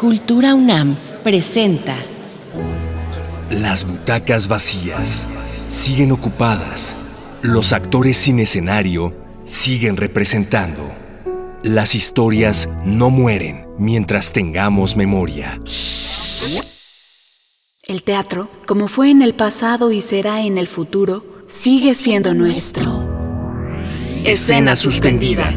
Cultura UNAM presenta Las butacas vacías siguen ocupadas. Los actores sin escenario siguen representando. Las historias no mueren mientras tengamos memoria. El teatro, como fue en el pasado y será en el futuro, sigue siendo nuestro. Escena suspendida.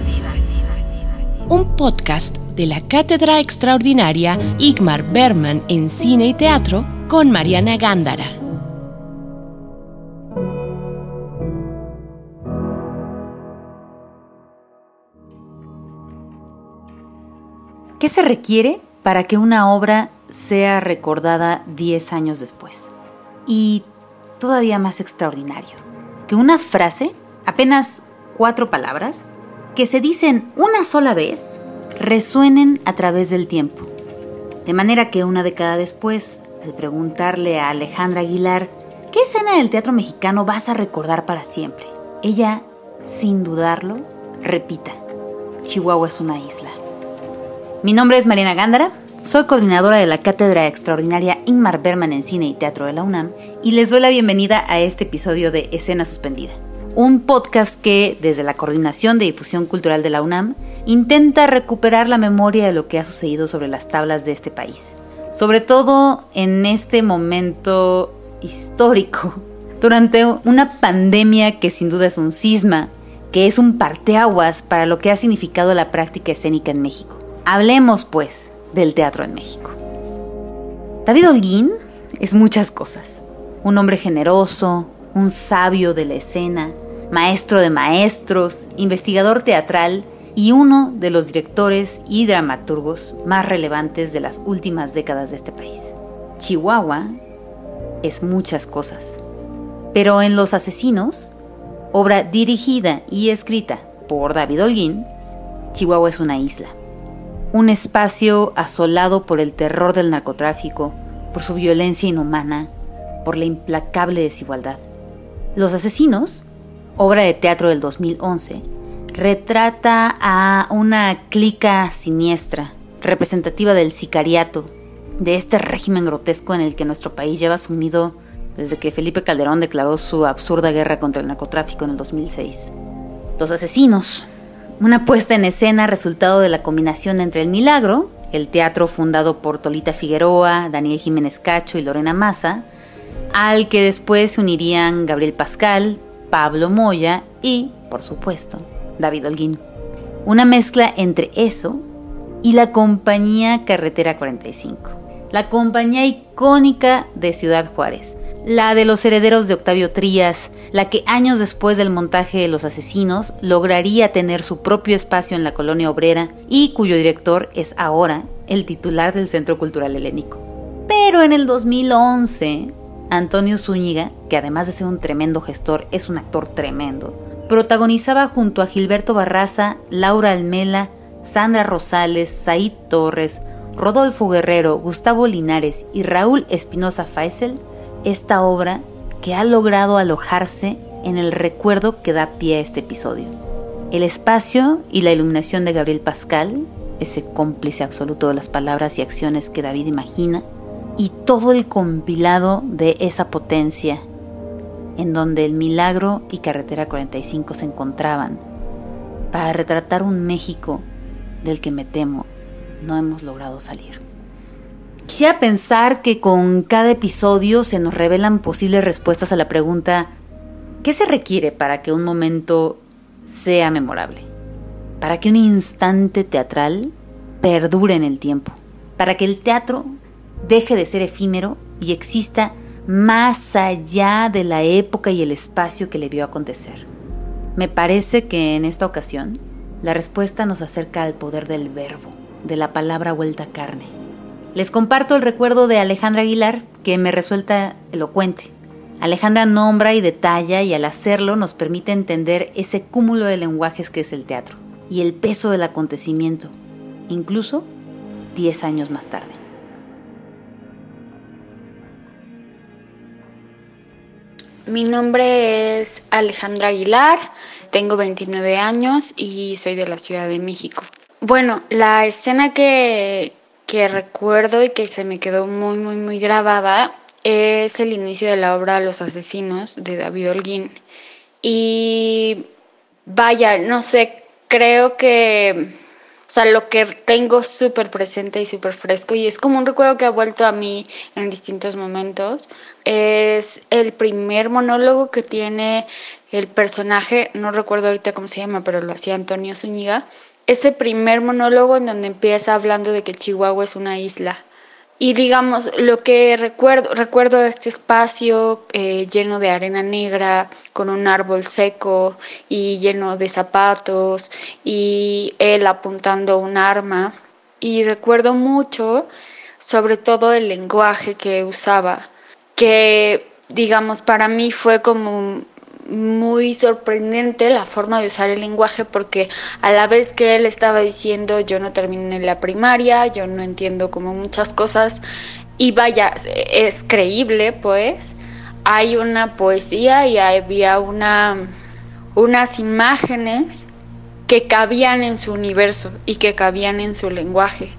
Un podcast de la Cátedra Extraordinaria Igmar Berman en Cine y Teatro con Mariana Gándara. ¿Qué se requiere para que una obra sea recordada 10 años después? Y todavía más extraordinario, que una frase, apenas cuatro palabras, que se dicen una sola vez, resuenen a través del tiempo. De manera que una década después, al preguntarle a Alejandra Aguilar, ¿qué escena del teatro mexicano vas a recordar para siempre? Ella, sin dudarlo, repita, Chihuahua es una isla. Mi nombre es Mariana Gándara, soy coordinadora de la Cátedra Extraordinaria Ingmar Berman en Cine y Teatro de la UNAM y les doy la bienvenida a este episodio de Escena Suspendida, un podcast que, desde la Coordinación de Difusión Cultural de la UNAM, intenta recuperar la memoria de lo que ha sucedido sobre las tablas de este país, sobre todo en este momento histórico, durante una pandemia que sin duda es un cisma, que es un parteaguas para lo que ha significado la práctica escénica en México. Hablemos, pues, del teatro en México. David Holguín es muchas cosas. Un hombre generoso, un sabio de la escena, maestro de maestros, investigador teatral y uno de los directores y dramaturgos más relevantes de las últimas décadas de este país. Chihuahua es muchas cosas. Pero en Los Asesinos, obra dirigida y escrita por David Holguín, Chihuahua es una isla un espacio asolado por el terror del narcotráfico, por su violencia inhumana, por la implacable desigualdad. Los Asesinos, obra de teatro del 2011, retrata a una clica siniestra, representativa del sicariato, de este régimen grotesco en el que nuestro país lleva sumido desde que Felipe Calderón declaró su absurda guerra contra el narcotráfico en el 2006. Los Asesinos, una puesta en escena resultado de la combinación entre El Milagro, el teatro fundado por Tolita Figueroa, Daniel Jiménez Cacho y Lorena Massa, al que después se unirían Gabriel Pascal, Pablo Moya y, por supuesto, David Holguín. Una mezcla entre eso y la compañía Carretera 45, la compañía icónica de Ciudad Juárez, la de los herederos de Octavio Trías, la que años después del montaje de Los Asesinos lograría tener su propio espacio en la colonia obrera y cuyo director es ahora el titular del Centro Cultural Helénico. Pero en el 2011, Antonio Zúñiga, que además de ser un tremendo gestor, es un actor tremendo, protagonizaba junto a Gilberto Barraza, Laura Almela, Sandra Rosales, Said Torres, Rodolfo Guerrero, Gustavo Linares y Raúl Espinosa Faisel esta obra que ha logrado alojarse en el recuerdo que da pie a este episodio. El espacio y la iluminación de Gabriel Pascal, ese cómplice absoluto de las palabras y acciones que David imagina, y todo el compilado de esa potencia, en donde el milagro y Carretera 45 se encontraban, para retratar un México del que me temo no hemos logrado salir. Quisiera pensar que con cada episodio se nos revelan posibles respuestas a la pregunta ¿qué se requiere para que un momento sea memorable? Para que un instante teatral perdure en el tiempo, para que el teatro deje de ser efímero y exista más allá de la época y el espacio que le vio acontecer. Me parece que en esta ocasión la respuesta nos acerca al poder del verbo, de la palabra vuelta carne les comparto el recuerdo de Alejandra Aguilar, que me resulta elocuente. Alejandra nombra y detalla y al hacerlo nos permite entender ese cúmulo de lenguajes que es el teatro y el peso del acontecimiento, incluso 10 años más tarde. Mi nombre es Alejandra Aguilar, tengo 29 años y soy de la Ciudad de México. Bueno, la escena que, que recuerdo y que se me quedó muy, muy, muy grabada es el inicio de la obra Los Asesinos de David Holguín. Y vaya, no sé, creo que, sea, lo que tengo súper presente y súper fresco, y es como un recuerdo que ha vuelto a mí en distintos momentos, es el primer monólogo que tiene el personaje, no recuerdo ahorita cómo se llama, pero lo hacía Antonio Zúñiga, ese primer monólogo en donde empieza hablando de que Chihuahua es una isla y digamos, lo que recuerdo, recuerdo este espacio eh, lleno de arena negra, con un árbol seco y lleno de zapatos, y él apuntando un arma. Y recuerdo mucho, sobre todo el lenguaje que usaba, que digamos, para mí fue como muy sorprendente la forma de usar el lenguaje porque a la vez que él estaba diciendo yo no terminé la primaria, yo no entiendo como muchas cosas y vaya, es creíble pues, hay una poesía y había una, unas imágenes que cabían en su universo y que cabían en su lenguaje.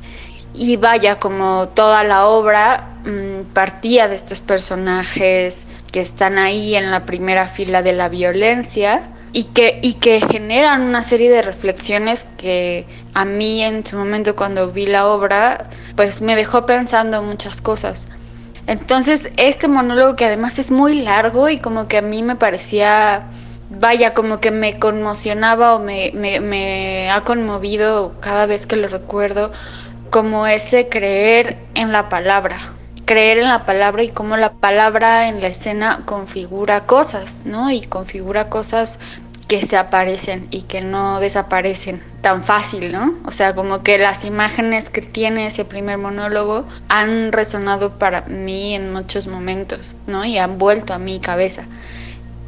Y vaya, como toda la obra mm, partía de estos personajes que están ahí en la primera fila de la violencia y que, y que generan una serie de reflexiones que a mí en su momento cuando vi la obra, pues me dejó pensando muchas cosas. Entonces, este monólogo que además es muy largo y como que a mí me parecía, vaya, como que me conmocionaba o me, me, me ha conmovido cada vez que lo recuerdo, como ese creer en la palabra, creer en la palabra y cómo la palabra en la escena configura cosas, ¿no? Y configura cosas que se aparecen y que no desaparecen tan fácil, ¿no? O sea, como que las imágenes que tiene ese primer monólogo han resonado para mí en muchos momentos, ¿no? Y han vuelto a mi cabeza.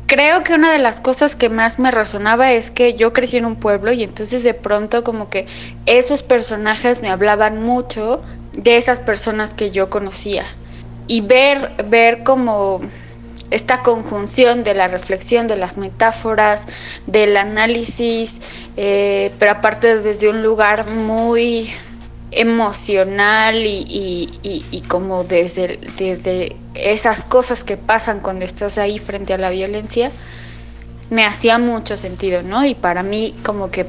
Creo que una de las cosas que más me resonaba es que yo crecí en un pueblo y entonces de pronto como que esos personajes me hablaban mucho de esas personas que yo conocía y ver, ver como esta conjunción de la reflexión, de las metáforas, del análisis, eh, pero aparte desde un lugar muy emocional y, como desde, desde esas cosas que pasan cuando estás ahí frente a la violencia, me hacía mucho sentido, ¿no? Y para mí como que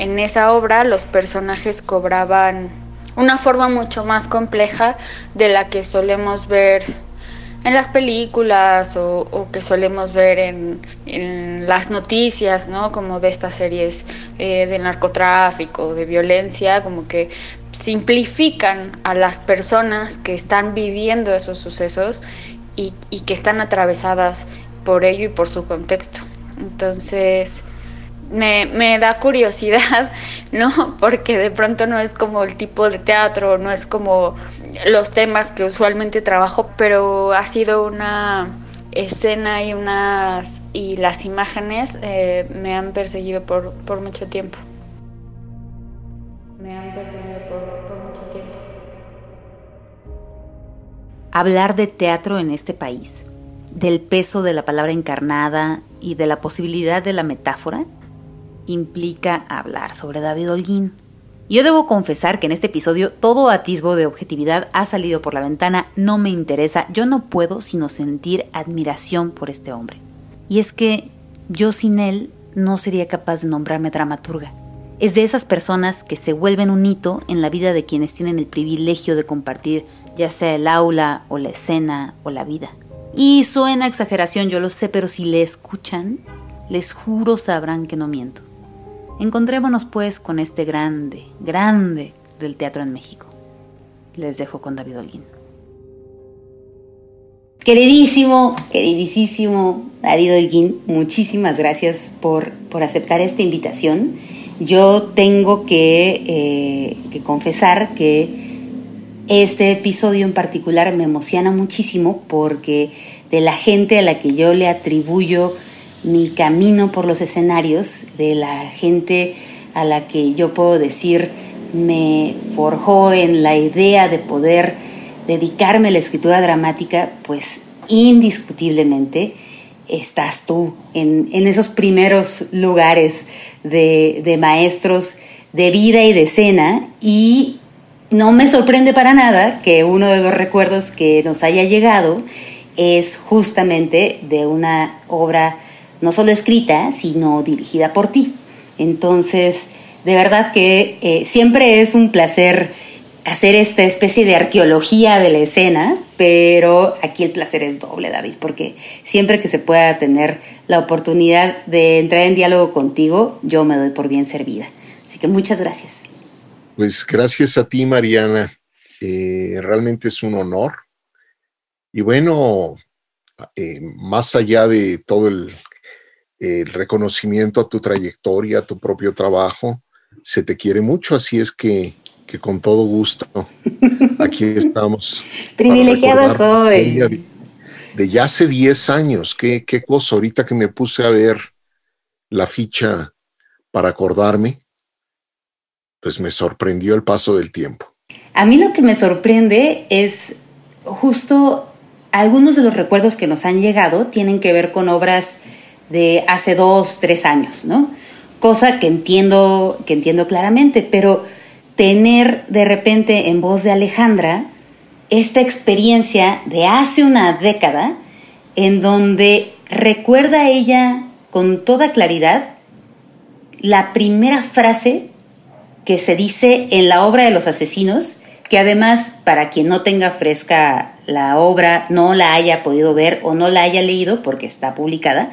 en esa obra los personajes cobraban una forma mucho más compleja de la que solemos ver en las películas o, que solemos ver en, las noticias, ¿no? Como de estas series eh, de narcotráfico, de violencia, como que simplifican a las personas que están viviendo esos sucesos y, y que están atravesadas por ello y por su contexto. Entonces, me, me, da curiosidad, ¿no? Porque de pronto no es como el tipo de teatro, no es como los temas que usualmente trabajo, pero ha sido una escena y unas y las imágenes eh, me han perseguido por, mucho tiempo. Me han perseguido por, por mucho tiempo. Hablar de teatro en este país, del peso de la palabra encarnada y de la posibilidad de la metáfora, implica hablar sobre David Holguín. Yo debo confesar que en este episodio todo atisbo de objetividad ha salido por la ventana, no me interesa, yo no puedo sino sentir admiración por este hombre. Y es que yo sin él no sería capaz de nombrarme dramaturga. Es de esas personas que se vuelven un hito en la vida de quienes tienen el privilegio de compartir ya sea el aula o la escena o la vida. Y suena exageración, yo lo sé, pero si le escuchan, les juro sabrán que no miento. Encontrémonos pues con este grande, grande del teatro en México. Les dejo con David Holguín. Queridísimo, queridísimo David Holguín, muchísimas gracias por, por aceptar esta invitación. Yo tengo que, eh, que confesar que este episodio en particular me emociona muchísimo porque de la gente a la que yo le atribuyo mi camino por los escenarios, de la gente a la que yo puedo decir me forjó en la idea de poder dedicarme a la escritura dramática, pues indiscutiblemente estás tú en, esos primeros lugares de, de maestros de vida y de escena y no me sorprende para nada que uno de los recuerdos que nos haya llegado es justamente de una obra no solo escrita, sino dirigida por ti. Entonces, de verdad que eh, siempre es un placer hacer esta especie de arqueología de la escena, pero aquí el placer es doble, David, porque siempre que se pueda tener la oportunidad de entrar en diálogo contigo, yo me doy por bien servida. Así que muchas gracias. Pues gracias a ti, Mariana. Eh, realmente es un honor. Y bueno, eh, más allá de todo el, el reconocimiento a tu trayectoria, a tu propio trabajo, se te quiere mucho, así es que que con todo gusto aquí estamos. Privilegiada soy. De, de, ya hace 10 años, ¿Qué, qué cosa, ahorita que me puse a ver la ficha para acordarme, pues me sorprendió el paso del tiempo. A mí lo que me sorprende es justo algunos de los recuerdos que nos han llegado tienen que ver con obras de hace dos, tres años, ¿no? Cosa que entiendo, que entiendo claramente, pero tener de repente en voz de Alejandra esta experiencia de hace una década en donde recuerda ella con toda claridad la primera frase que se dice en la obra de los asesinos, que además para quien no tenga fresca la obra, no la haya podido ver o no la haya leído porque está publicada,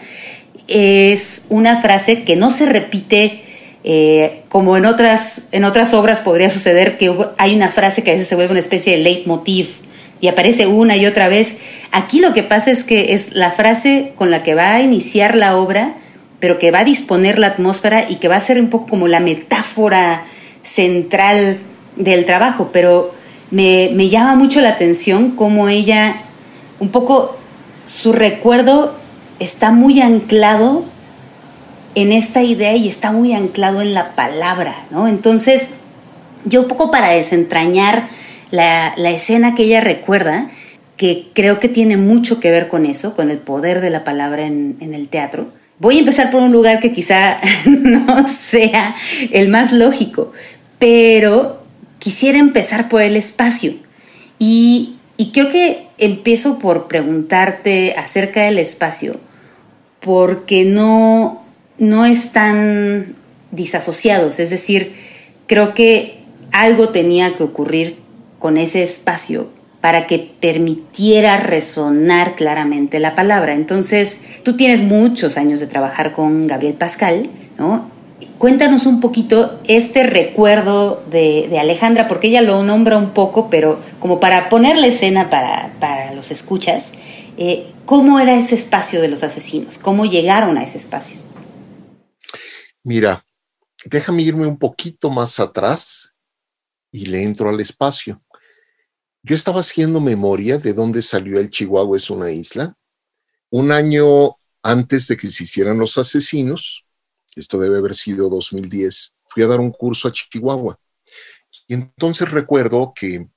es una frase que no se repite eh, como en otras, en otras obras podría suceder que hay una frase que a veces se vuelve una especie de leitmotiv y aparece una y otra vez. Aquí lo que pasa es que es la frase con la que va a iniciar la obra, pero que va a disponer la atmósfera y que va a ser un poco como la metáfora central del trabajo, pero me, me llama mucho la atención cómo ella, un poco su recuerdo está muy anclado en esta idea y está muy anclado en la palabra, ¿no? Entonces, yo un poco para desentrañar la, escena que ella recuerda, que creo que tiene mucho que ver con eso, con el poder de la palabra en, en el teatro, voy a empezar por un lugar que quizá no sea el más lógico, pero quisiera empezar por el espacio. Y, y creo que empiezo por preguntarte acerca del espacio, porque no, no están disasociados, es decir, creo que algo tenía que ocurrir con ese espacio para que permitiera resonar claramente la palabra. Entonces, tú tienes muchos años de trabajar con Gabriel Pascal, ¿no? Cuéntanos un poquito este recuerdo de, Alejandra, porque ella lo nombra un poco, pero como para poner la escena para, los escuchas, eh, ¿cómo era ese espacio de los asesinos? ¿Cómo llegaron a ese espacio? Mira, déjame irme un poquito más atrás y le entro al espacio. Yo estaba haciendo memoria de dónde salió el Chihuahua es una isla. Un año antes de que se hicieran los asesinos, esto debe haber sido 2010, fui a dar un curso a Chihuahua. Y entonces recuerdo que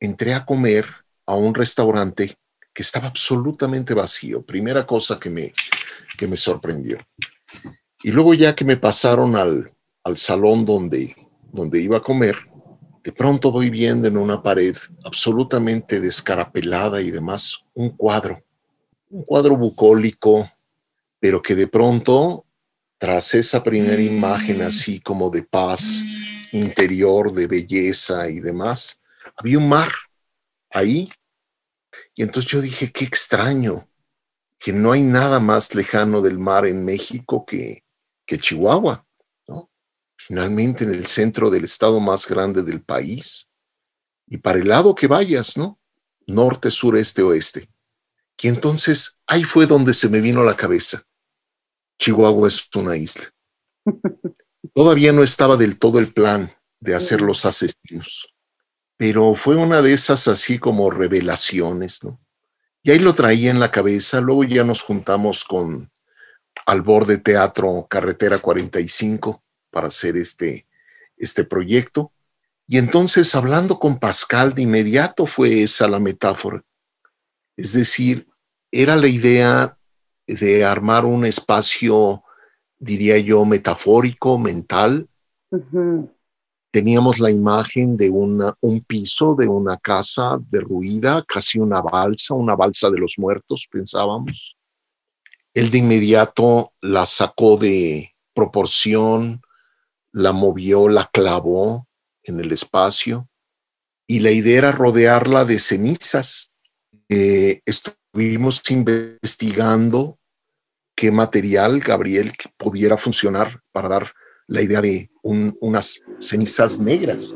entré a comer a un restaurante que estaba absolutamente vacío. Primera cosa que me, que me sorprendió. Y luego ya que me pasaron al, salón donde, donde iba a comer, de pronto voy viendo en una pared absolutamente descarapelada y demás un cuadro, un cuadro bucólico, pero que de pronto, tras esa primera imagen así como de paz interior, de belleza y demás, había un mar ahí. Y entonces yo dije, qué extraño, que no hay nada más lejano del mar en México que, que Chihuahua, ¿no? Finalmente en el centro del estado más grande del país. Y para el lado que vayas, ¿no? Norte, sur, este, oeste. Y entonces ahí fue donde se me vino a la cabeza. Chihuahua es una isla. Todavía no estaba del todo el plan de hacer los asesinos, pero fue una de esas así como revelaciones, ¿no? Y ahí lo traía en la cabeza, luego ya nos juntamos con al borde teatro Carretera 45 para hacer este, este proyecto. Y entonces, hablando con Pascal, de inmediato fue esa la metáfora. Es decir, era la idea de armar un espacio, diría yo, metafórico, mental, teníamos la imagen de una, un piso de una casa derruida, casi una balsa, una balsa de los muertos, pensábamos. Él de inmediato la sacó de proporción, la movió, la clavó en el espacio y la idea era rodearla de cenizas. Eh, estuvimos investigando qué material, Gabriel, pudiera funcionar para dar la idea de unas cenizas negras.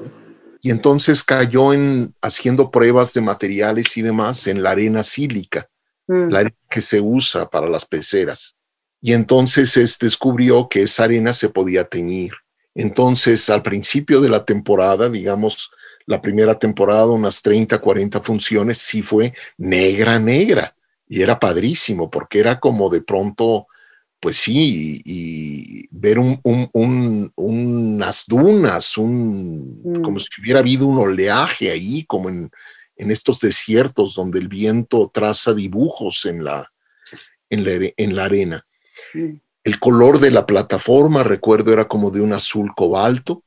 Y entonces cayó en haciendo pruebas de materiales y demás en la arena sílica, mm. la arena que se usa para las peceras. Y entonces este, descubrió que esa arena se podía teñir. Entonces, al principio de la temporada, digamos, la primera temporada, unas 30, 40 funciones, sí fue negra, negra. Y era padrísimo, porque era como de pronto pues sí, y, ver un, unas dunas, un, mm. como si hubiera habido un oleaje ahí, como en, estos desiertos donde el viento traza dibujos en la, en la, arena. Mm. El color de la plataforma, recuerdo, era como de un azul cobalto,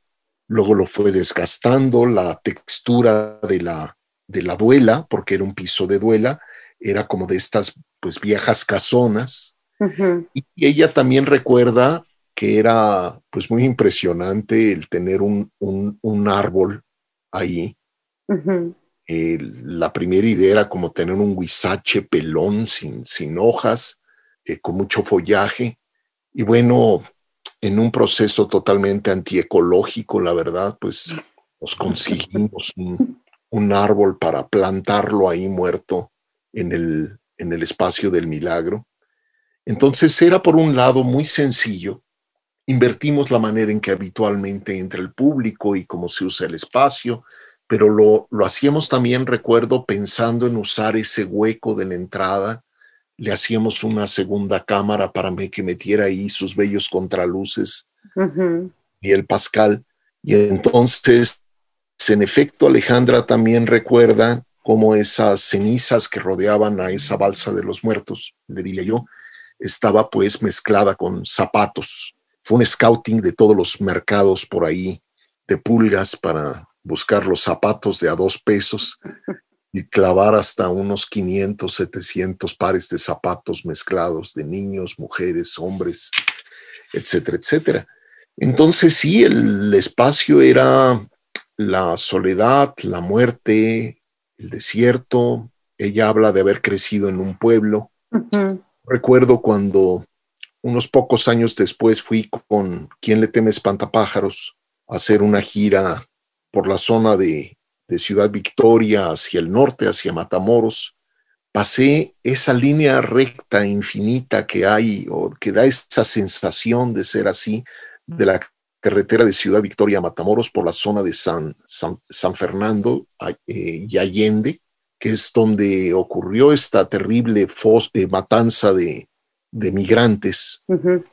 luego lo fue desgastando, la textura de la, de la duela, porque era un piso de duela, era como de estas pues viejas casonas, y ella también recuerda que era pues muy impresionante el tener un, árbol ahí. la primera idea era como tener un huizache pelón sin, sin hojas, eh, con mucho follaje. Y bueno, en un proceso totalmente antiecológico, la verdad, pues nos conseguimos un, un árbol para plantarlo ahí muerto en el, en el espacio del milagro. Entonces era por un lado muy sencillo, invertimos la manera en que habitualmente entra el público y cómo se usa el espacio, pero lo, lo hacíamos también, recuerdo, pensando en usar ese hueco de la entrada, le hacíamos una segunda cámara para que metiera ahí sus bellos contraluces y el Pascal. Y entonces, en efecto, Alejandra también recuerda cómo esas cenizas que rodeaban a esa balsa de los muertos, le diría yo, estaba pues mezclada con zapatos. Fue un scouting de todos los mercados por ahí de pulgas para buscar los zapatos de a dos pesos y clavar hasta unos 500, 700 pares de zapatos mezclados de niños, mujeres, hombres, etcétera, etcétera. Entonces sí, el espacio era la soledad, la muerte, el desierto. Ella habla de haber crecido en un pueblo. Recuerdo cuando unos pocos años después fui con Quien le teme espantapájaros a hacer una gira por la zona de, Ciudad Victoria hacia el norte, hacia Matamoros. Pasé esa línea recta infinita que hay o que da esa sensación de ser así de la carretera de Ciudad Victoria a Matamoros por la zona de San, San, Fernando eh, y Allende que es donde ocurrió esta terrible eh, matanza de, migrantes.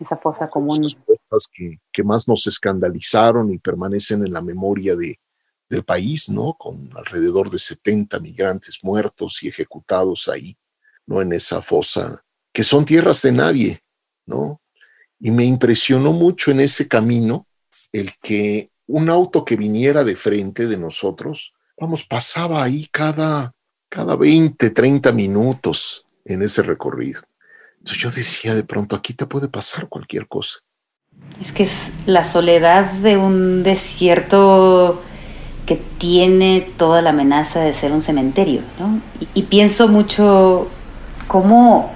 esa fosa común. Esas que, que, más nos escandalizaron y permanecen en la memoria de, del país, ¿no? Con alrededor de 70 migrantes muertos y ejecutados ahí, ¿no? En esa fosa, que son tierras de nadie, ¿no? Y me impresionó mucho en ese camino el que un auto que viniera de frente de nosotros, vamos, pasaba ahí cada cada 20, 30 minutos en ese recorrido. Entonces yo decía, de pronto aquí te puede pasar cualquier cosa. Es que es la soledad de un desierto que tiene toda la amenaza de ser un cementerio, ¿no? Y, pienso mucho cómo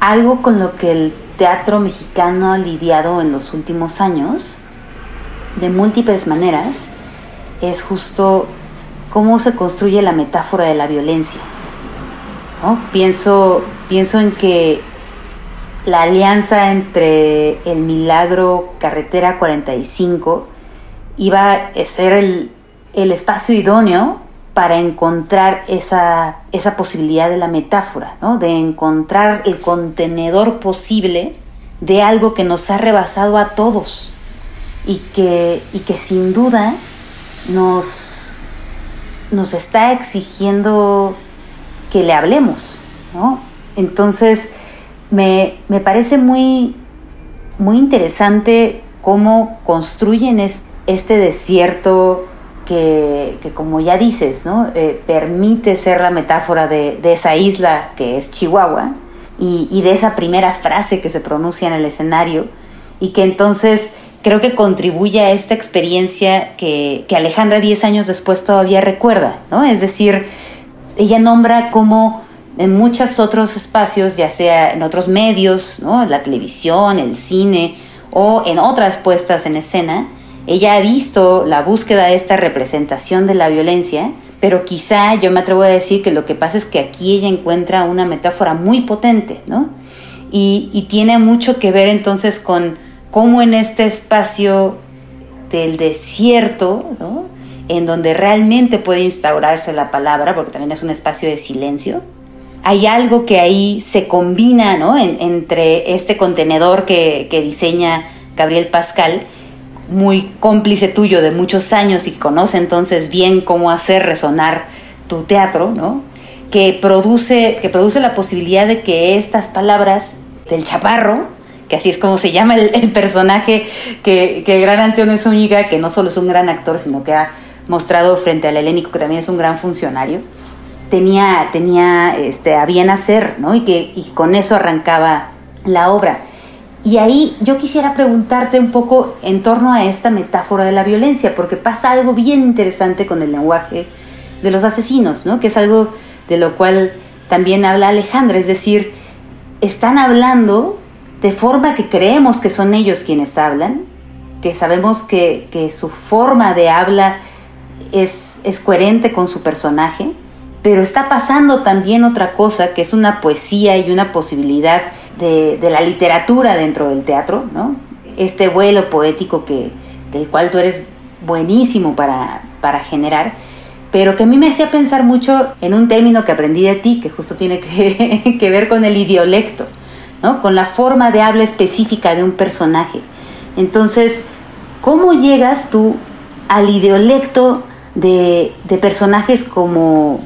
algo con lo que el teatro mexicano ha lidiado en los últimos años, de múltiples maneras, es justo cómo se construye la metáfora de la violencia. Pienso, pienso en que la alianza entre el milagro Carretera 45 iba a ser el, espacio idóneo para encontrar esa, esa, posibilidad de la metáfora, de encontrar el contenedor posible de algo que nos ha rebasado a todos y que, y que sin duda nos, nos está exigiendo que le hablemos, ¿no? Entonces, me, parece muy, muy interesante cómo construyen este desierto que, como ya dices, ¿no? Eh, permite ser la metáfora de, esa isla que es Chihuahua y, de esa primera frase que se pronuncia en el escenario y que entonces creo que contribuye a esta experiencia que, que Alejandra 10 años después todavía recuerda, ¿no? Es decir, ella nombra como en muchos otros espacios, ya sea en otros medios, ¿no? la televisión, el cine o en otras puestas en escena, ella ha visto la búsqueda de esta representación de la violencia, pero quizá yo me atrevo a decir que lo que pasa es que aquí ella encuentra una metáfora muy potente, ¿no? Y, tiene mucho que ver entonces con cómo en este espacio del desierto, ¿no? En donde realmente puede instaurarse la palabra, porque también es un espacio de silencio, hay algo que ahí se combina, ¿no? entre este contenedor que diseña Gabriel Pascal muy cómplice tuyo de muchos años y conoce entonces bien cómo hacer resonar tu teatro, ¿no? Que produce, que produce la posibilidad de que estas palabras del chaparro, que así es como se llama el, personaje que, que, el gran Antonio Zúñiga, que no solo es un gran actor, sino que ha mostrado frente al helénico que también es un gran funcionario, tenía, tenía este, a bien hacer, ¿no? Y que y con eso arrancaba la obra. Y ahí yo quisiera preguntarte un poco en torno a esta metáfora de la violencia, porque pasa algo bien interesante con el lenguaje de los asesinos, ¿no? Que es algo de lo cual también habla Alejandra, es decir, están hablando de forma que creemos que son ellos quienes hablan, que sabemos que, su forma de habla es coherente con su personaje, pero está pasando también otra cosa, que es una poesía y una posibilidad de, la literatura dentro del teatro, ¿no? Este vuelo poético que, del cual tú eres buenísimo para, para generar, pero que a mí me hacía pensar mucho en un término que aprendí de ti, que justo tiene que, que ver con el idiolecto, ¿no? con la forma de habla específica de un personaje. Entonces, ¿cómo llegas tú al idiolecto de, de personajes como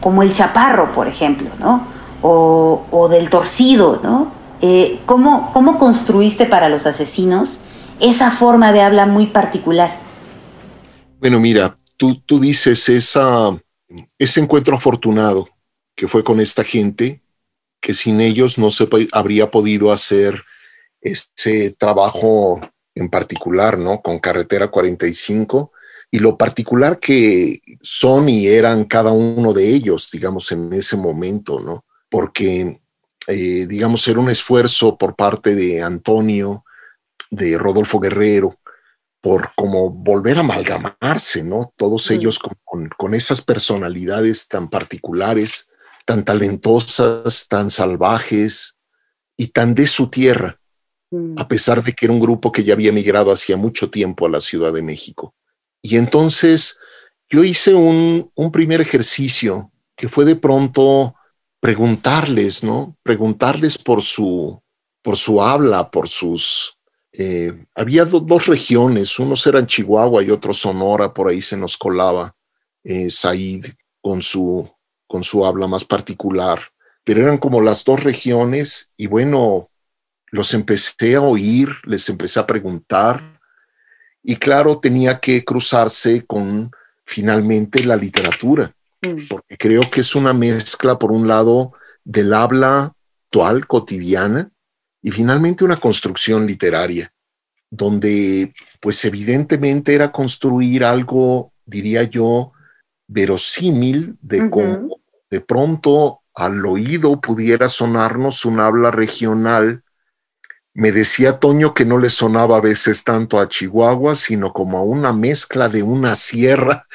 como el chaparro, por ejemplo, ¿no? O, del torcido, ¿no? Eh, ¿cómo, construiste para los asesinos esa forma de habla muy particular? Bueno, mira, tú, tú dices esa, ese encuentro afortunado que fue con esta gente, que sin ellos no se habría podido hacer ese trabajo en particular, ¿no? Con Carretera 45 y lo particular que son y eran cada uno de ellos, digamos, en ese momento, ¿no? Porque, eh, digamos, era un esfuerzo por parte de Antonio, de Rodolfo Guerrero, por como volver a amalgamarse, ¿no? Todos ellos con, con, esas personalidades tan particulares, tan talentosas, tan salvajes y tan de su tierra, a pesar de que era un grupo que ya había migrado hacía mucho tiempo a la Ciudad de México. Y entonces yo hice un, primer ejercicio que fue de pronto preguntarles, ¿no? Preguntarles por su, por su habla, por sus... Eh, había dos regiones, unos eran Chihuahua y otros Sonora, por ahí se nos colaba eh, Said con su, con su habla más particular, pero eran como las dos regiones y bueno, los empecé a oír, les empecé a preguntar y claro, tenía que cruzarse con finalmente la literatura, mm. porque creo que es una mezcla, por un lado, del habla actual, cotidiana, y finalmente una construcción literaria, donde pues evidentemente era construir algo, diría yo, verosímil de cómo de pronto al oído pudiera sonarnos un habla regional me decía Toño que no le sonaba a veces tanto a Chihuahua, sino como a una mezcla de una sierra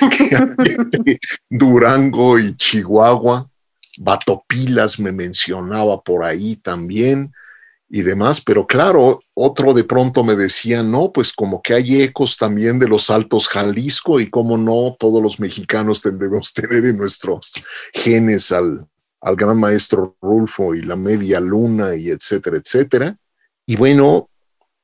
que Durango y Chihuahua. Batopilas me mencionaba por ahí también y demás, pero claro, otro de pronto me decía, no, pues como que hay ecos también de los Altos Jalisco y cómo no, todos los mexicanos debemos tener en nuestros genes al, al gran maestro Rulfo y la media luna y etcétera, etcétera. Y bueno,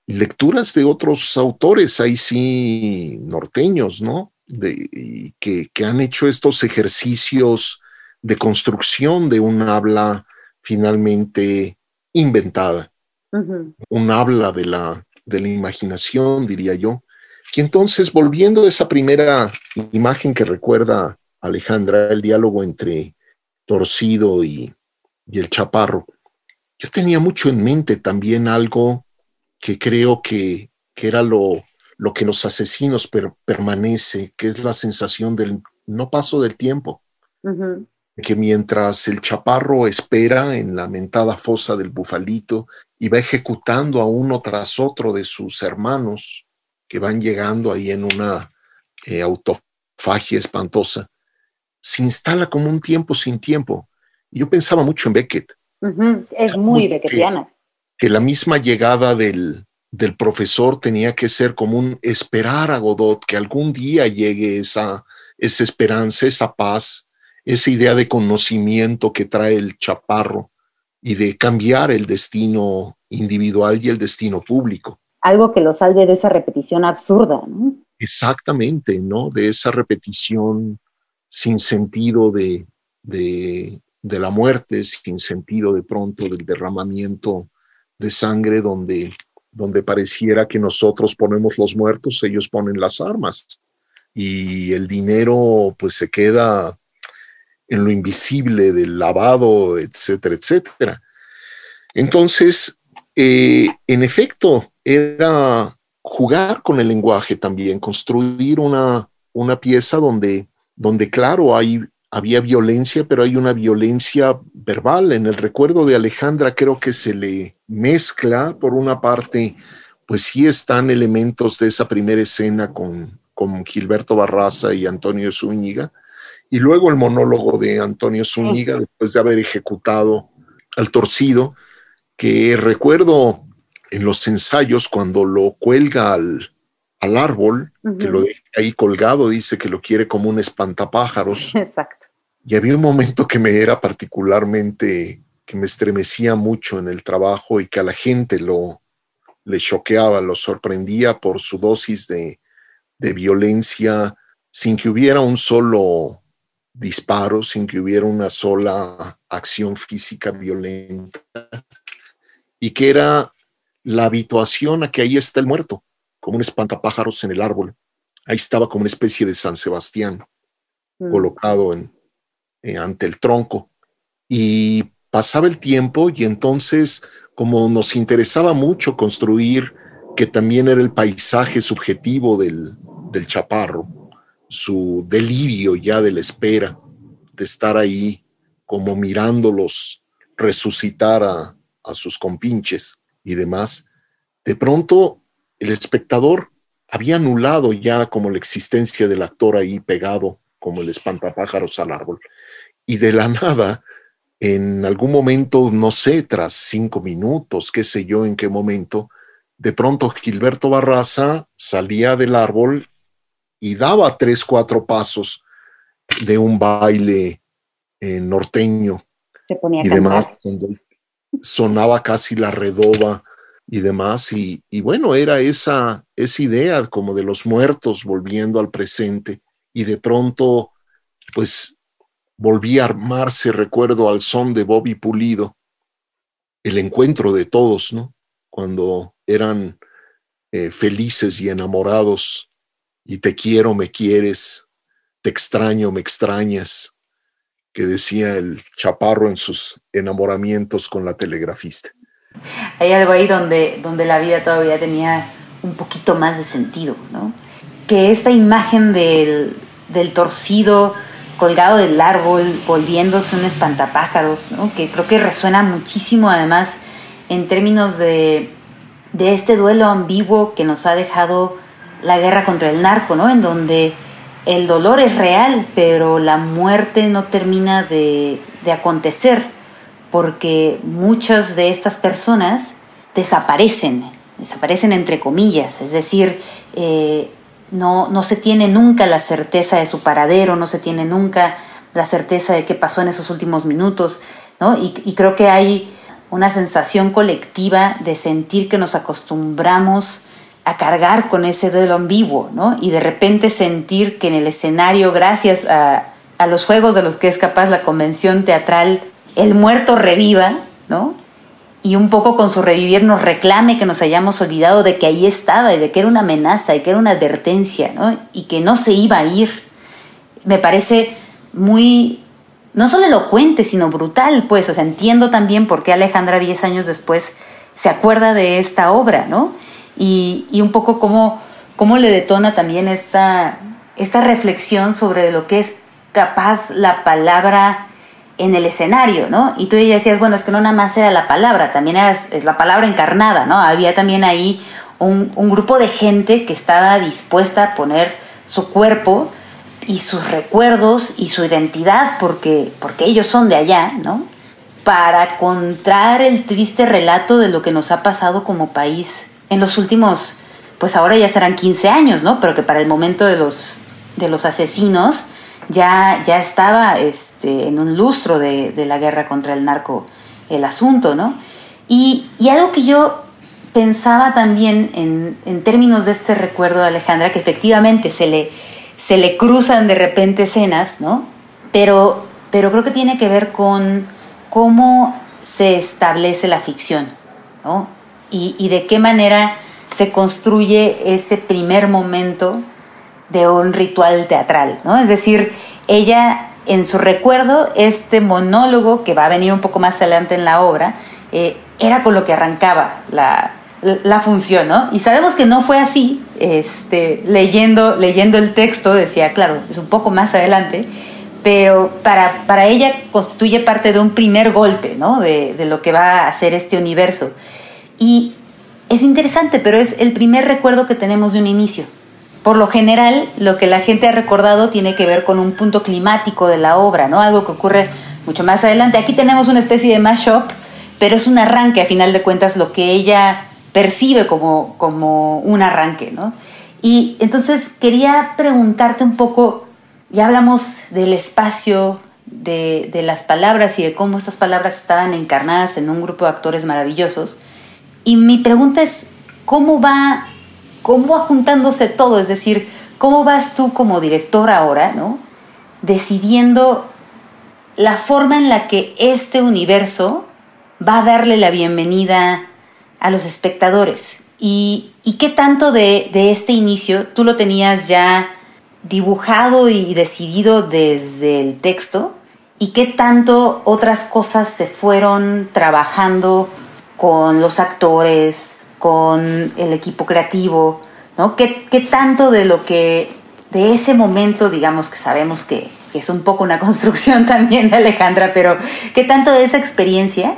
lecturas de otros autores, ahí sí, norteños, ¿no? De, que, han hecho estos ejercicios de construcción de un habla finalmente inventada, un habla de la, de la imaginación, diría yo. Y entonces, volviendo a esa primera imagen que recuerda Alejandra, el diálogo entre Torcido y, el Chaparro, yo tenía mucho en mente también algo que creo que, era lo, lo, que los asesinos permanece, que es la sensación del no paso del tiempo. Que mientras el chaparro espera en la mentada fosa del bufalito y va ejecutando a uno tras otro de sus hermanos que van llegando ahí en una eh, autofagia espantosa, se instala como un tiempo sin tiempo. Yo pensaba mucho en Beckett. Es muy beckettiana. Que, la misma llegada del, del profesor tenía que ser como un esperar a Godot, que algún día llegue esa, esa esperanza, esa paz, esa idea de conocimiento que trae el chaparro y de cambiar el destino individual y el destino público. Algo que lo salve de esa repetición absurda, ¿no? Exactamente, ¿no? De esa repetición sin sentido de, de, de la muerte, sin sentido de pronto del derramamiento de sangre donde, donde pareciera que nosotros ponemos los muertos, ellos ponen las armas y el dinero pues se queda en lo invisible del lavado, etcétera, etcétera. Entonces, eh, en efecto, era jugar con el lenguaje también, construir una, una pieza donde, donde, claro, hay, había violencia, pero hay una violencia verbal. En el recuerdo de Alejandra creo que se le mezcla, por una parte, pues sí están elementos de esa primera escena con, con Gilberto Barraza y Antonio Zúñiga, y luego el monólogo de Antonio Zúñiga, después de haber ejecutado al torcido, que recuerdo en los ensayos cuando lo cuelga al, árbol, que lo deja ahí colgado, dice que lo quiere como un espantapájaros. Exacto. Y había un momento que me era particularmente, que me estremecía mucho en el trabajo y que a la gente lo le choqueaba, lo sorprendía por su dosis de, de violencia sin que hubiera un solo disparo, sin que hubiera una sola acción física violenta, y que era la habituación a que ahí está el muerto, como un espantapájaros en el árbol. Ahí estaba como una especie de San Sebastián, mm. colocado en, eh, ante el tronco. Y pasaba el tiempo y entonces, como nos interesaba mucho construir que también era el paisaje subjetivo del, del chaparro, su delirio ya de la espera, de estar ahí como mirándolos resucitar a, sus compinches y demás, de pronto el espectador había anulado ya como la existencia del actor ahí pegado como el espantapájaros al árbol. Y de la nada, en algún momento, no sé, tras cinco minutos, qué sé yo en qué momento, de pronto Gilberto Barraza salía del árbol y daba tres, cuatro pasos de un baile eh, norteño y demás, sonaba casi la redoba y demás, y, bueno, era esa, esa idea como de los muertos volviendo al presente, y de pronto, pues volví a armarse, recuerdo, al son de Bobby Pulido, el encuentro de todos, ¿no? Cuando eran eh, felices y enamorados y te quiero, me quieres, te extraño, me extrañas, que decía el chaparro en sus enamoramientos con la telegrafista. Hay algo ahí donde, donde la vida todavía tenía un poquito más de sentido, ¿no? Que esta imagen del, del torcido colgado del árbol, volviéndose un espantapájaros, ¿no? que creo que resuena muchísimo además en términos de, de este duelo ambiguo que nos ha dejado la guerra contra el narco, ¿no? En donde el dolor es real, pero la muerte no termina de, acontecer, porque muchas de estas personas desaparecen, desaparecen entre comillas, es decir, eh, no, no se tiene nunca la certeza de su paradero, no se tiene nunca la certeza de qué pasó en esos últimos minutos, ¿no? Y, y creo que hay una sensación colectiva de sentir que nos acostumbramos a cargar con ese duelo ambiguo, ¿no? Y de repente sentir que en el escenario, gracias a, los juegos de los que es capaz la convención teatral, el muerto reviva, ¿no? Y un poco con su revivir nos reclame que nos hayamos olvidado de que ahí estaba y de que era una amenaza y que era una advertencia, ¿no? Y que no se iba a ir. Me parece muy, no solo elocuente, sino brutal, pues, o sea, entiendo también por qué Alejandra diez años después se acuerda de esta obra, ¿no? Y, y un poco cómo, cómo le detona también esta, esta reflexión sobre lo que es capaz la palabra en el escenario, ¿no? Y tú ya decías, bueno, es que no nada más era la palabra, también era, es la palabra encarnada, ¿no? Había también ahí un, un, grupo de gente que estaba dispuesta a poner su cuerpo y sus recuerdos y su identidad, porque, porque ellos son de allá, ¿no? Para contar el triste relato de lo que nos ha pasado como país en los últimos, pues ahora ya serán 15 años, ¿no? Pero que para el momento de los, de los asesinos, ya, ya estaba este, en un lustro de, de, la guerra contra el narco el asunto, ¿no? Y, y algo que yo pensaba también en, en, términos de este recuerdo de Alejandra, que efectivamente se le, se le cruzan de repente escenas, ¿no? Pero, pero creo que tiene que ver con cómo se establece la ficción, ¿no? Y, y de qué manera se construye ese primer momento de un ritual teatral, ¿no? Es decir, ella en su recuerdo, este monólogo que va a venir un poco más adelante en la obra, eh, era con lo que arrancaba la, la, función, ¿no? Y sabemos que no fue así, este, leyendo, leyendo el texto decía, claro, es un poco más adelante, pero para, para ella constituye parte de un primer golpe, ¿no? De, de lo que va a hacer este universo. Y es interesante, pero es el primer recuerdo que tenemos de un inicio. Por lo general, lo que la gente ha recordado tiene que ver con un punto climático de la obra, ¿no? Algo que ocurre mucho más adelante. Aquí tenemos una especie de mashup, pero es un arranque, a final de cuentas, lo que ella percibe como, como un arranque, ¿no? Y entonces quería preguntarte un poco, ya hablamos del espacio, de, de, las palabras y de cómo estas palabras estaban encarnadas en un grupo de actores maravillosos. Y mi pregunta es, ¿cómo va cómo va juntándose todo, es decir, cómo vas tú como director ahora, ¿no? Decidiendo la forma en la que este universo va a darle la bienvenida a los espectadores. ¿Y, qué tanto de, de, este inicio tú lo tenías ya dibujado y decidido desde el texto? ¿Y qué tanto otras cosas se fueron trabajando con los actores, con el equipo creativo, ¿no? ¿Qué, ¿Qué, tanto de lo que, de ese momento, digamos que sabemos que, es un poco una construcción también de Alejandra, pero qué tanto de esa experiencia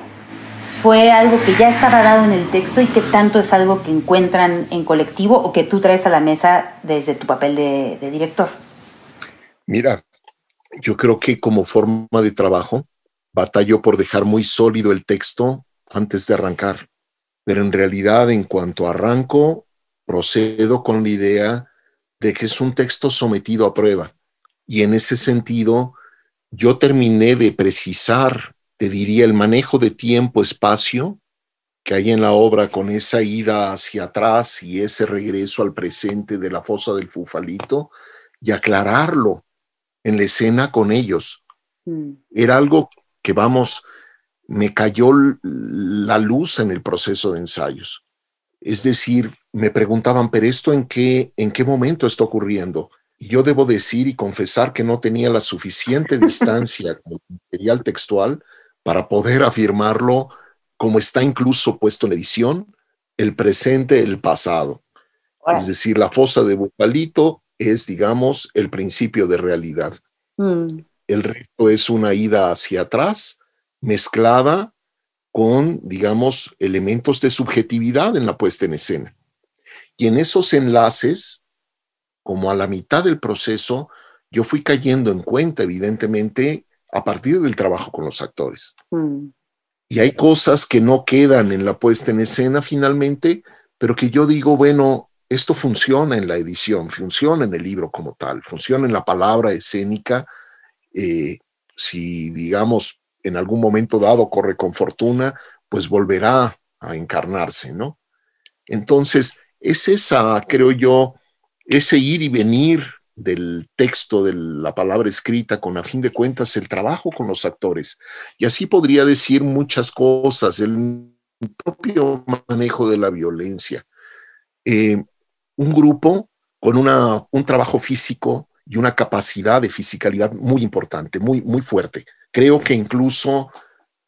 fue algo que ya estaba dado en el texto y qué tanto es algo que encuentran en colectivo o que tú traes a la mesa desde tu papel de, de director? Mira, yo creo que como forma de trabajo, batallo por dejar muy sólido el texto antes de arrancar pero en realidad en cuanto arranco, procedo con la idea de que es un texto sometido a prueba. Y en ese sentido, yo terminé de precisar, te diría, el manejo de tiempo-espacio que hay en la obra con esa ida hacia atrás y ese regreso al presente de la fosa del fufalito y aclararlo en la escena con ellos. Mm. Era algo que vamos, me cayó la luz en el proceso de ensayos. Es decir, me preguntaban, pero esto en qué, en qué momento está ocurriendo? Y yo debo decir y confesar que no tenía la suficiente distancia con el material textual para poder afirmarlo como está incluso puesto en edición, el presente, el pasado. Es decir, la fosa de Bufalito es, digamos, el principio de realidad. Mm. El resto es una ida hacia atrás mezclada con, digamos, elementos de subjetividad en la puesta en escena. Y en esos enlaces, como a la mitad del proceso, yo fui cayendo en cuenta, evidentemente, a partir del trabajo con los actores. Mm. Y hay cosas que no quedan en la puesta en escena finalmente, pero que yo digo, bueno, esto funciona en la edición, funciona en el libro como tal, funciona en la palabra escénica. Eh, si, digamos, en algún momento dado corre con fortuna, pues volverá a encarnarse, ¿no? Entonces, es esa, creo yo, ese ir y venir del texto, de la palabra escrita, con a fin de cuentas el trabajo con los actores. Y así podría decir muchas cosas. El propio manejo de la violencia. Eh, un grupo con una, un trabajo físico y una capacidad de fisicalidad muy importante, muy, muy fuerte. Creo que incluso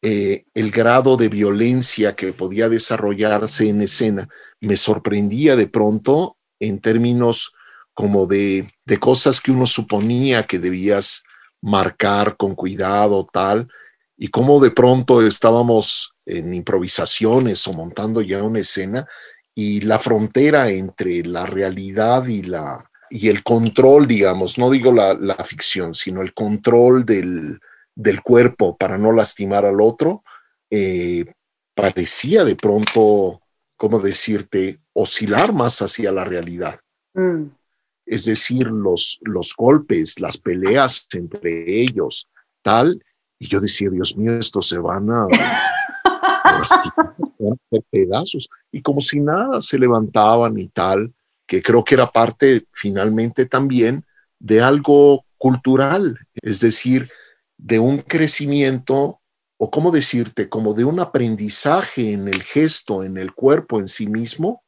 eh, el grado de violencia que podía desarrollarse en escena me sorprendía de pronto en términos como de, de cosas que uno suponía que debías marcar con cuidado, tal, y cómo de pronto estábamos en improvisaciones o montando ya una escena y la frontera entre la realidad y, la, y el control, digamos, no digo la, la ficción, sino el control del, del, cuerpo para no lastimar al otro, eh, parecía de pronto, ¿cómo decirte?, oscilar más hacia la realidad. Mm. Es decir, los, los golpes, las peleas entre ellos, tal, y yo decía, Dios mío, estos se van a, pedazos. Y como si nada, se levantaban y tal, que creo que era parte finalmente también de algo cultural, es decir, de un crecimiento, o cómo decirte, como de un aprendizaje en el gesto, en el cuerpo en sí mismo,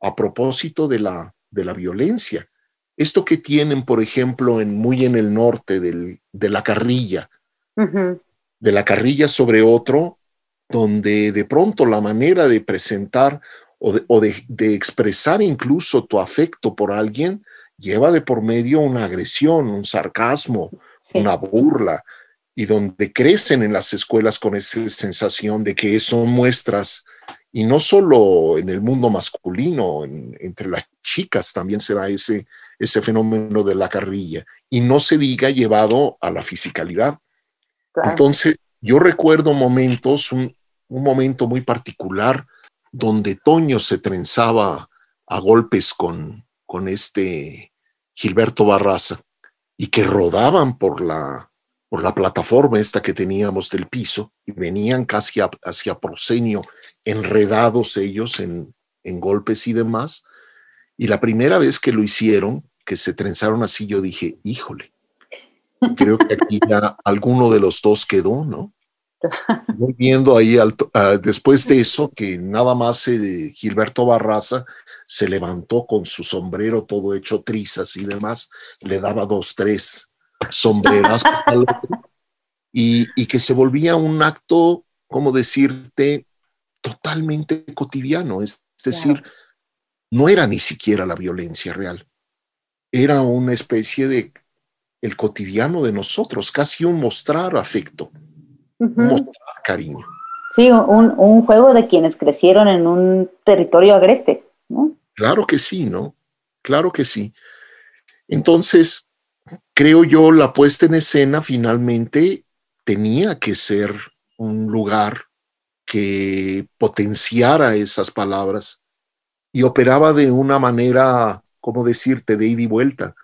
a propósito de la, de la violencia. Esto que tienen, por ejemplo, en, muy en el norte del, de la carrilla, de la carrilla sobre otro, donde de pronto la manera de presentar o de, expresar incluso tu afecto por alguien lleva de por medio una agresión, un sarcasmo, una burla, y donde crecen en las escuelas con esa sensación de que son muestras, y no solo en el mundo masculino, entre las chicas también se da ese, ese fenómeno de la carrilla, y no se diga llevado a la fisicalidad. Entonces, yo recuerdo momentos, un, momento muy particular donde Toño se trenzaba a golpes con, con este Gilberto Barraza y que rodaban por la, por la plataforma esta que teníamos del piso y venían casi hacia Prosenio, enredados ellos en, en golpes y demás. Y la primera vez que lo hicieron, que se trenzaron así, yo dije, híjole, Creo que aquí ya alguno de los dos quedó, ¿no? Voy viendo ahí, después de eso, que nada más eh, Gilberto Barraza se levantó con su sombrero todo hecho trizas y demás, le daba dos, tres sombreras al otro, y, y que se volvía un acto, como decirte, totalmente cotidiano, es decir, no era ni siquiera la violencia real, era una especie de el cotidiano de nosotros, casi un mostrar afecto, un mostrar cariño. Sí, un, juego de quienes crecieron en un territorio agreste, ¿no? Claro que sí, ¿no? Claro que sí. Entonces, creo yo, la puesta en escena finalmente tenía que ser un lugar que potenciara esas palabras y operaba de una manera, ¿cómo decirte?, de ida y vuelta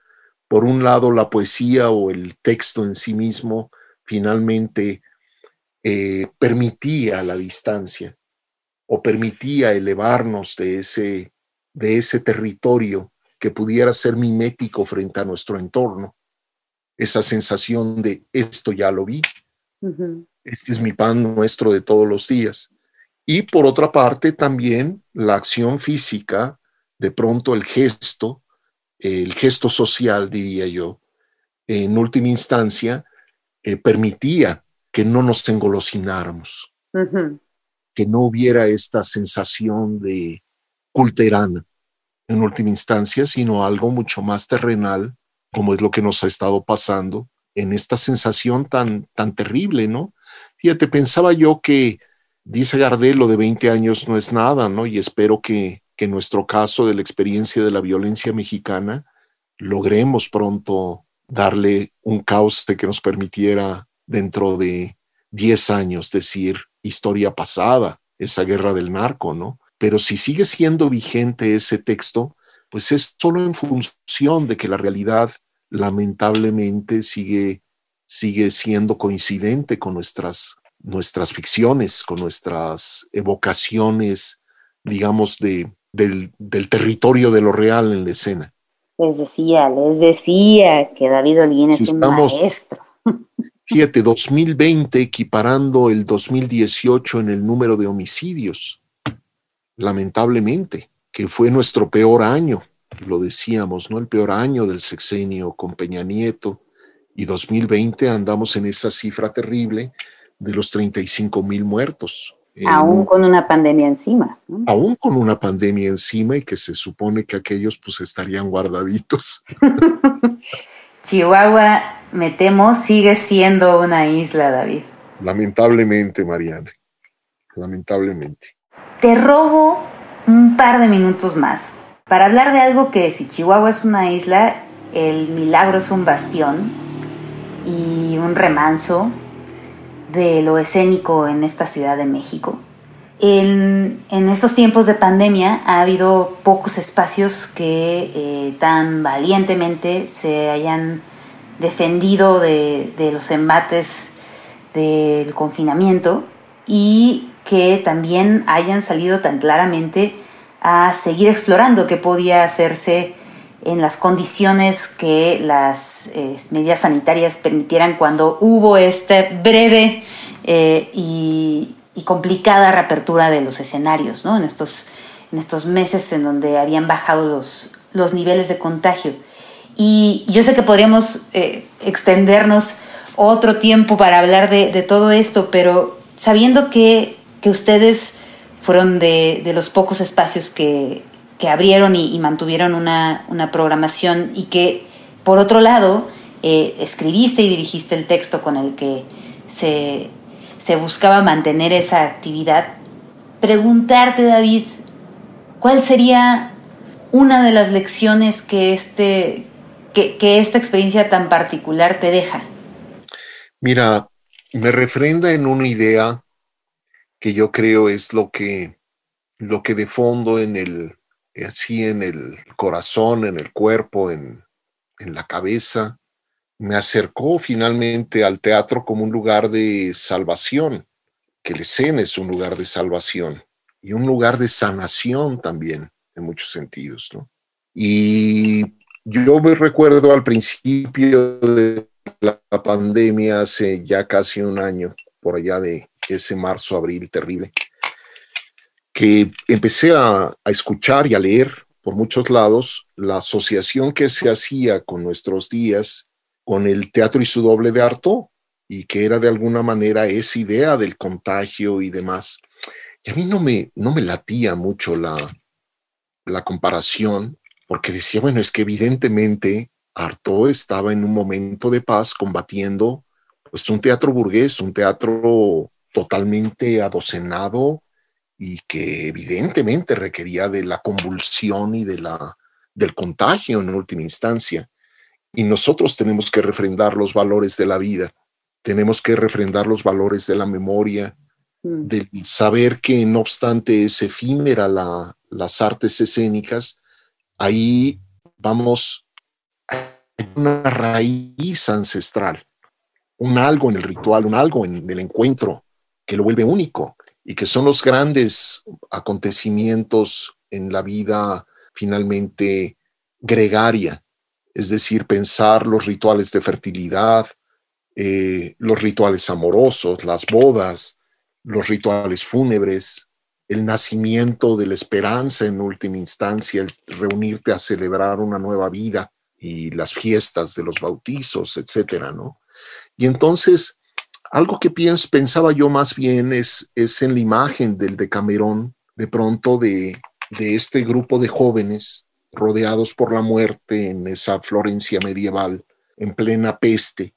por un lado, la poesía o el texto en sí mismo finalmente eh, permitía la distancia o permitía elevarnos de ese, de ese territorio que pudiera ser mimético frente a nuestro entorno. Esa sensación de esto ya lo vi, este es mi pan nuestro de todos los días. Y por otra parte, también la acción física, de pronto el gesto, el gesto social, diría yo, en última instancia, eh, permitía que no nos engolosináramos, que no hubiera esta sensación de culterana en última instancia, sino algo mucho más terrenal, como es lo que nos ha estado pasando en esta sensación tan, tan terrible, ¿no? Fíjate, pensaba yo que, dice Gardel, lo de 20 años no es nada, ¿no? Y espero que que en nuestro caso de la experiencia de la violencia mexicana logremos pronto darle un cauce que nos permitiera dentro de 10 años decir historia pasada, esa guerra del narco, ¿no? Pero si sigue siendo vigente ese texto, pues es solo en función de que la realidad lamentablemente sigue, sigue siendo coincidente con nuestras, nuestras ficciones, con nuestras evocaciones, digamos, de, del, territorio de lo real en la escena. Les decía, les decía que David Olguín es un maestro. Fíjate, 2020 equiparando el 2018 en el número de homicidios, lamentablemente, que fue nuestro peor año, lo decíamos, ¿no? El peor año del sexenio con Peña Nieto, y 2020 andamos en esa cifra terrible de los 35 mil muertos. Aún con una pandemia encima. Aún con una pandemia encima y que se supone que aquellos pues estarían guardaditos. Chihuahua, me temo, sigue siendo una isla, David. Lamentablemente, Mariana. Lamentablemente. Te robo un par de minutos más para hablar de algo que si Chihuahua es una isla, el milagro es un bastión y un remanso de lo escénico en esta Ciudad de México. En, estos tiempos de pandemia ha habido pocos espacios que eh, tan valientemente se hayan defendido de, de los embates del confinamiento y que también hayan salido tan claramente a seguir explorando qué podía hacerse en las condiciones que las eh, medidas sanitarias permitieran cuando hubo esta breve eh, y, complicada reapertura de los escenarios, ¿no? En estos, en estos meses en donde habían bajado los, los niveles de contagio. Y yo sé que podríamos eh, extendernos otro tiempo para hablar de, todo esto, pero sabiendo que, que ustedes fueron de, de, los pocos espacios que, que abrieron y, mantuvieron una, programación y que, por otro lado, eh, escribiste y dirigiste el texto con el que se, buscaba mantener esa actividad. Preguntarte, David, ¿cuál sería una de las lecciones que, este, que, que esta experiencia tan particular te deja? Mira, me refrenda en una idea que yo creo es lo que, lo que de fondo en el, así en el corazón, en el cuerpo, en, la cabeza. Me acercó finalmente al teatro como un lugar de salvación, que el escena es un lugar de salvación y un lugar de sanación también, en muchos sentidos. Y yo me recuerdo al principio de la pandemia, hace ya casi un año, por allá de ese marzo, abril terrible, que empecé a, escuchar y a leer por muchos lados la asociación que se hacía con nuestros días con el teatro y su doble de harto y que era de alguna manera esa idea del contagio y demás. Y a mí no me, no me latía mucho la, la comparación porque decía, bueno, es que evidentemente Arto estaba en un momento de paz combatiendo pues un teatro burgués, un teatro totalmente adocenado, y que evidentemente requería de la convulsión y de la, del contagio en última instancia. Y nosotros tenemos que refrendar los valores de la vida, tenemos que refrendar los valores de la memoria, mm. del saber que no obstante es efímera la, las artes escénicas, ahí vamos a una raíz ancestral, un algo en el ritual, un algo en el encuentro que lo vuelve único y que son los grandes acontecimientos en la vida finalmente gregaria, es decir, pensar los rituales de fertilidad, eh, los rituales amorosos, las bodas, los rituales fúnebres, el nacimiento de la esperanza en última instancia, el reunirte a celebrar una nueva vida y las fiestas de los bautizos, etcétera, ¿no? Y entonces algo que pensaba yo más bien es, es en la imagen del Decamerón, de pronto de, de este grupo de jóvenes rodeados por la muerte en esa Florencia medieval, en plena peste,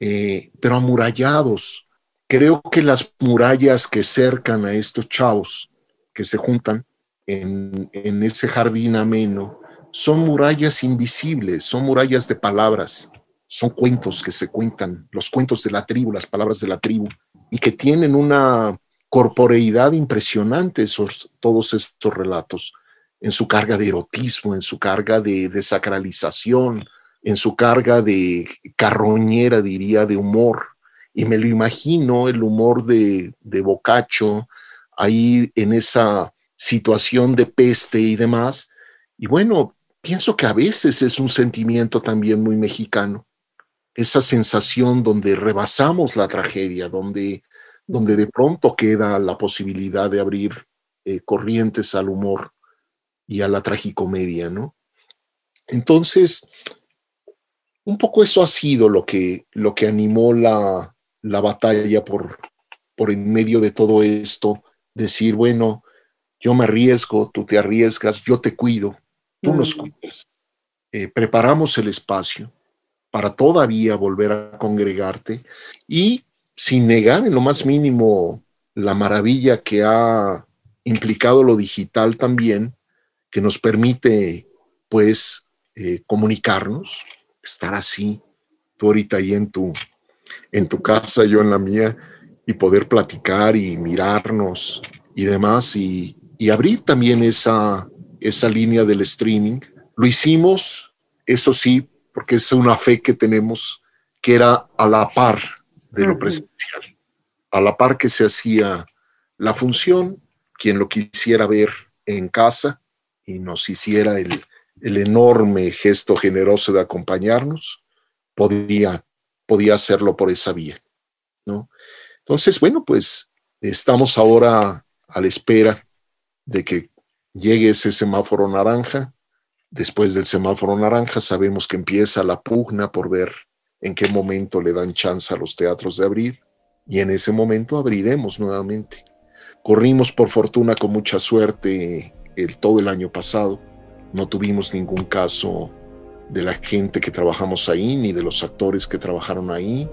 eh, pero amurallados. Creo que las murallas que cercan a estos chavos que se juntan en, en ese jardín ameno son murallas invisibles, son murallas de palabras, son cuentos que se cuentan, los cuentos de la tribu, las palabras de la tribu, y que tienen una corporeidad impresionante esos, todos estos relatos, en su carga de erotismo, en su carga de desacralización, en su carga de carroñera, diría, de humor. Y me lo imagino, el humor de, de Boccaccio, ahí en esa situación de peste y demás. Y bueno, pienso que a veces es un sentimiento también muy mexicano esa sensación donde rebasamos la tragedia, donde, donde de pronto queda la posibilidad de abrir eh, corrientes al humor y a la tragicomedia, ¿no? Entonces, un poco eso ha sido lo que, lo que animó la, la batalla por, por en medio de todo esto, decir, bueno, yo me arriesgo, tú te arriesgas, yo te cuido, tú nos cuidas. Eh, preparamos el espacio para todavía volver a congregarte y sin negar en lo más mínimo la maravilla que ha implicado lo digital también, que nos permite pues eh, comunicarnos, estar así, tú ahorita ahí en tu, en tu casa, yo en la mía, y poder platicar y mirarnos y demás, y, y abrir también esa, esa línea del streaming. Lo hicimos, eso sí, porque es una fe que tenemos, que era a la par de lo presencial, a la par que se hacía la función, quien lo quisiera ver en casa y nos hiciera el, el enorme gesto generoso de acompañarnos, podía, podía hacerlo por esa vía, ¿no? Entonces, bueno, pues estamos ahora a la espera de que llegue ese semáforo naranja. Después del semáforo naranja sabemos que empieza la pugna por ver en qué momento le dan chance a los teatros de abrir y en ese momento abriremos nuevamente. Corrimos por fortuna con mucha suerte el, todo el año pasado. No tuvimos ningún caso de la gente que trabajamos ahí ni de los actores que trabajaron ahí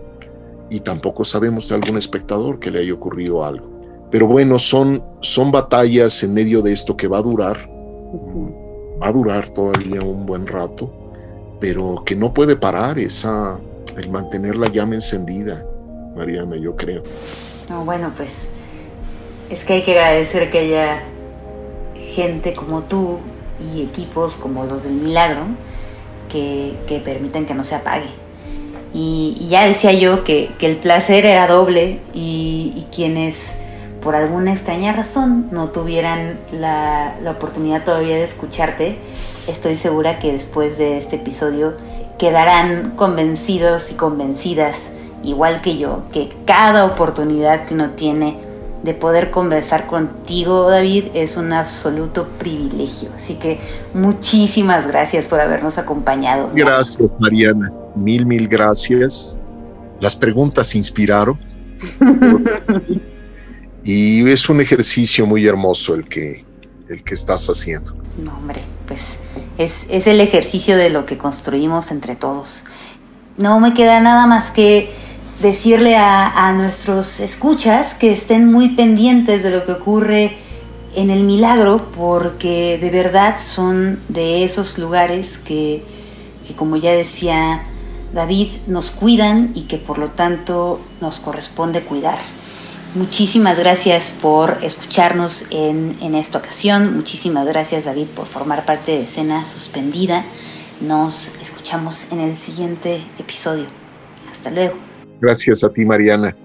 y tampoco sabemos de algún espectador que le haya ocurrido algo. Pero bueno, son, son batallas en medio de esto que va a durar, va a durar todavía un buen rato, pero que no puede parar esa, el mantener la llama encendida, Mariana, yo creo. No, bueno, pues es que hay que agradecer que haya gente como tú y equipos como los del Milagro que, que permiten que no se apague y, ya decía yo que, el placer era doble y, quienes por alguna extraña razón no tuvieran la, la, oportunidad todavía de escucharte, estoy segura que después de este episodio quedarán convencidos y convencidas, igual que yo, que cada oportunidad que uno tiene de poder conversar contigo, David, es un absoluto privilegio. Así que muchísimas gracias por habernos acompañado. Gracias, Mariana. Mil, mil gracias. Las preguntas inspiraron. y es un ejercicio muy hermoso el que, el que estás haciendo. No, hombre, pues es, es el ejercicio de lo que construimos entre todos. No me queda nada más que decirle a, nuestros escuchas que estén muy pendientes de lo que ocurre en el milagro, porque de verdad son de esos lugares que, que, como ya decía David, nos cuidan y que por lo tanto nos corresponde cuidar. Muchísimas gracias por escucharnos en, en esta ocasión. Muchísimas gracias David por formar parte de Escena Suspendida. Nos escuchamos en el siguiente episodio. Hasta luego. Gracias a ti, Mariana.